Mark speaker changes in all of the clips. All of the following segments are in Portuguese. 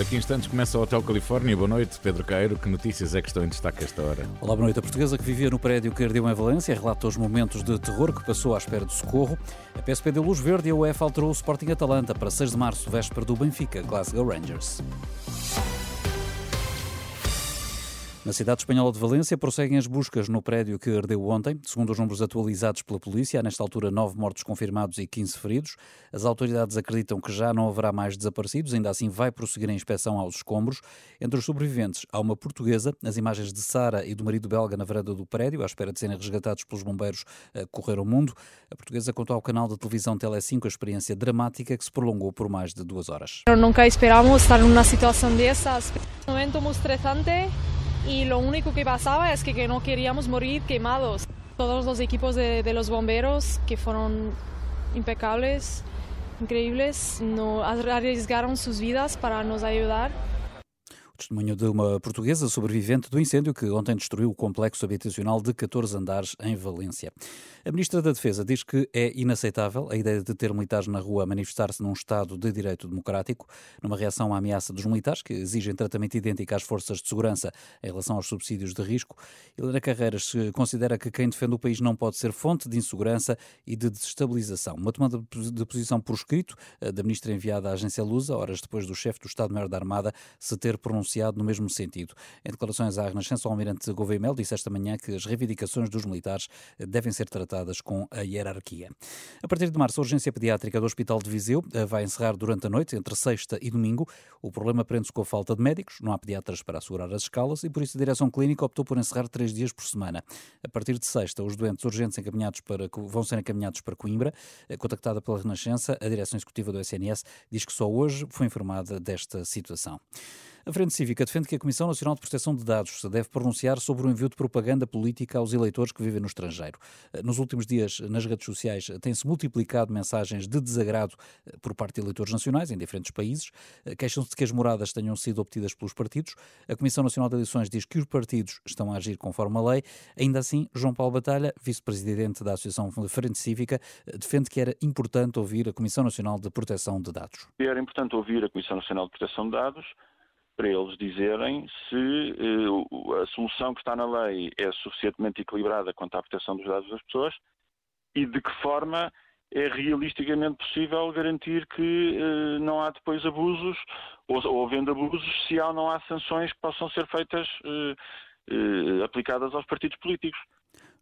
Speaker 1: Daqui a instantes começa o Hotel Califórnia. Boa noite, Pedro Cairo. Que notícias é que estão em destaque esta hora?
Speaker 2: Olá, boa noite. A portuguesa que vivia no prédio que ardeu em Valência relata os momentos de terror que passou à espera de socorro. A PSP deu luz verde e a UEFA alterou o Sporting Atalanta para 6 de março, véspera do Benfica, Glasgow Rangers. Na cidade espanhola de Valência prosseguem as buscas no prédio que ardeu ontem. Segundo os números atualizados pela polícia, há nesta altura nove mortos confirmados e 15 feridos. As autoridades acreditam que já não haverá mais desaparecidos, ainda assim vai prosseguir a inspeção aos escombros. Entre os sobreviventes há uma portuguesa. As imagens de Sara e do marido belga na varanda do prédio, à espera de serem resgatados pelos bombeiros, eh, correram o mundo. A portuguesa contou ao canal de televisão Tele5 a experiência dramática que se prolongou por mais de duas horas.
Speaker 3: Nunca esperamos estar numa situação dessas. Um momento muito estressante y lo único que pasaba es que, que no queríamos morir quemados. Todos los equipos de, los bomberos que fueron impecables, increíbles, no arriesgaron sus vidas para nos ayudar.
Speaker 2: Testemunho de uma portuguesa sobrevivente do incêndio que ontem destruiu o complexo habitacional de 14 andares em Valência. A Ministra da Defesa diz que é inaceitável a ideia de ter militares na rua a manifestar-se num Estado de direito democrático, numa reação à ameaça dos militares, que exigem tratamento idêntico às forças de segurança em relação aos subsídios de risco. Helena Carreiras considera que quem defende o país não pode ser fonte de insegurança e de desestabilização. Uma tomada de posição por escrito eh, da Ministra enviada à agência Lusa, horas depois do chefe do Estado-Maior da Armada se ter pronunciado no mesmo sentido. Em declarações à Renascença, o almirante Gouveia Mel disse esta manhã que as reivindicações dos militares devem ser tratadas com a hierarquia. A partir de março, a urgência pediátrica do Hospital de Viseu eh, vai encerrar durante a noite, entre sexta e domingo. O problema prende-se com a falta de médicos, não há pediatras para assegurar as escalas e por isso a direção clínica optou por encerrar três dias por semana. A partir de sexta, os doentes urgentes encaminhados para, vão ser encaminhados para Coimbra. Eh, contactada pela Renascença, a direção executiva do SNS diz que só hoje foi informada desta situação. A Frente Cívica defende que a Comissão Nacional de Proteção de Dados se deve pronunciar sobre o envio de propaganda política aos eleitores que vivem no estrangeiro. Nos últimos dias, nas redes sociais, têm-se multiplicado mensagens de desagrado eh, por parte de eleitores nacionais em diferentes países. Eh, queixam-se de que as moradas tenham sido obtidas pelos partidos. A Comissão Nacional de Eleições diz que os partidos estão a agir conforme a lei. Ainda assim, João Paulo Batalha, vice-presidente da Associação Frente Cívica, eh, defende que era importante ouvir a Comissão Nacional de Proteção de Dados.
Speaker 4: Era importante ouvir a Comissão Nacional de Proteção de Dados para eles dizerem se uh, a solução que está na lei é suficientemente equilibrada quanto à proteção dos dados das pessoas e de que forma é realisticamente possível garantir que uh, não há depois abusos ou, ou havendo abusos se há ou não há sanções que possam ser feitas uh, aplicadas aos partidos políticos.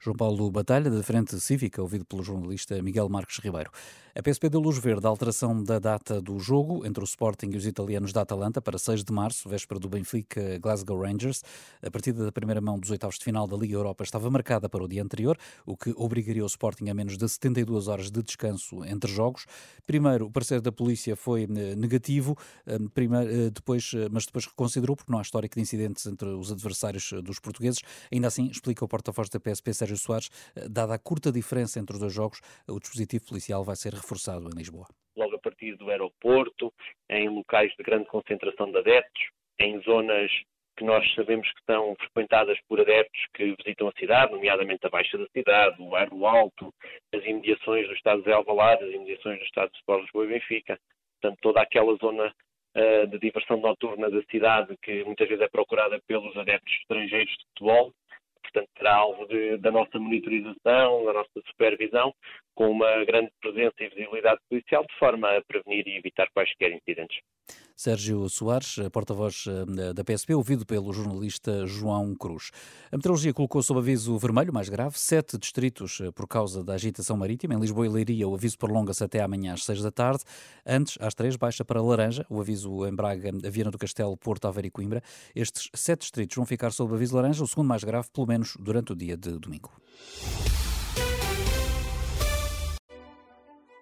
Speaker 2: João Paulo Batalha, da Frente Cívica, ouvido pelo jornalista Miguel Marques Ribeiro. A PSP deu luz verde à alteração da data do jogo entre o Sporting e os italianos da Atalanta para 6 de março, véspera do Benfica Glasgow Rangers. A partida da primeira mão dos oitavos de final da Liga Europa estava marcada para o dia anterior, o que obrigaria o Sporting a menos de 72 horas de descanso entre jogos. Primeiro, o parecer da polícia foi eh, negativo, eh, primeiro, eh, depois, mas depois reconsiderou, porque não há histórico de incidentes entre os adversários dos portugueses. Ainda assim, explica o porta-voz da PSP, Sérgio Soares, dada a curta diferença entre os dois jogos, o dispositivo policial vai ser reforçado em Lisboa.
Speaker 5: Logo a partir do aeroporto, em locais de grande concentração de adeptos, em zonas que nós sabemos que estão frequentadas por adeptos que visitam a cidade, nomeadamente a Baixa da cidade, o Bairro Alto, as imediações do Estado de Alvalade, as imediações do Estado de Sport Lisboa e Benfica. Portanto, toda aquela zona uh, de diversão noturna da cidade que muitas vezes é procurada pelos adeptos estrangeiros de futebol, portanto será alvo de, da nossa monitorização, da nossa supervisão, com uma grande presença e visibilidade policial, de forma a prevenir e evitar quaisquer incidentes.
Speaker 2: Sérgio Soares, porta-voz eh, da PSP, ouvido pelo jornalista João Cruz. A meteorologia colocou sob aviso vermelho, mais grave, sete distritos eh, por causa da agitação marítima. Em Lisboa e Leiria, o aviso prolonga-se até amanhã às seis da tarde. Antes, às três, baixa para laranja. O aviso em Braga, Viana do Castelo, Porto, Aveiro e Coimbra. Estes sete distritos vão ficar sob aviso laranja, o segundo mais grave, pelo menos durante o dia de domingo.